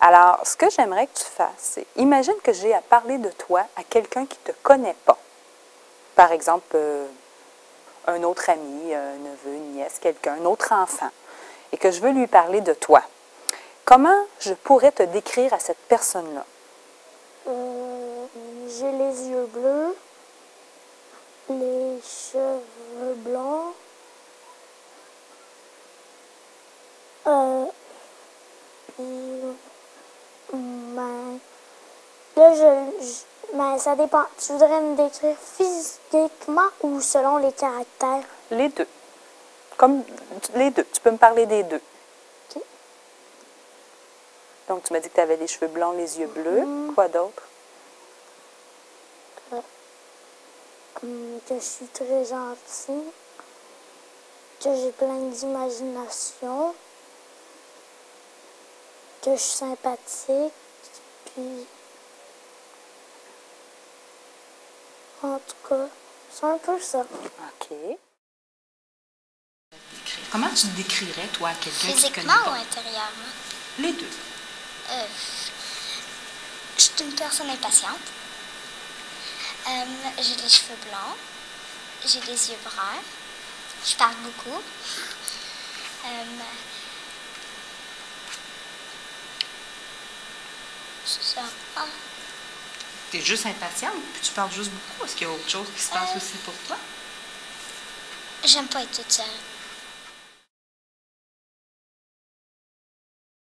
Alors, ce que j'aimerais que tu fasses, c'est imagine que j'ai à parler de toi à quelqu'un qui ne te connaît pas. Par exemple, euh, un autre ami, un neveu, une nièce, quelqu'un, un autre enfant, et que je veux lui parler de toi. Comment je pourrais te décrire à cette personne-là? Euh, J'ai les yeux bleus, les cheveux blancs. Euh, et, ben, là, je, je- ben, ça dépend. Tu voudrais me décrire physiquement ou selon les caractères? Les deux. Comme les deux. Tu peux me parler des deux. Ok. Donc, tu m'as dit que tu avais les cheveux blancs, les yeux bleus. Mhm. Quoi d'autre? Hum, que je suis très gentille, que j'ai plein d'imagination, que je suis sympathique, puis en tout cas, c'est un peu ça. OK. Comment tu te décrirais, toi, à quelqu'un Physiquement ou pas? intérieurement? Les deux. Euh, je suis une personne impatiente. Euh, j'ai les cheveux blancs. J'ai les yeux bruns. Je parle beaucoup. Euh, c'est ça. Ah, Tu es juste impatiente, puis tu parles juste beaucoup. Est-ce qu'il y a autre chose qui se passe Euh. aussi pour toi? J'aime pas être toute seule.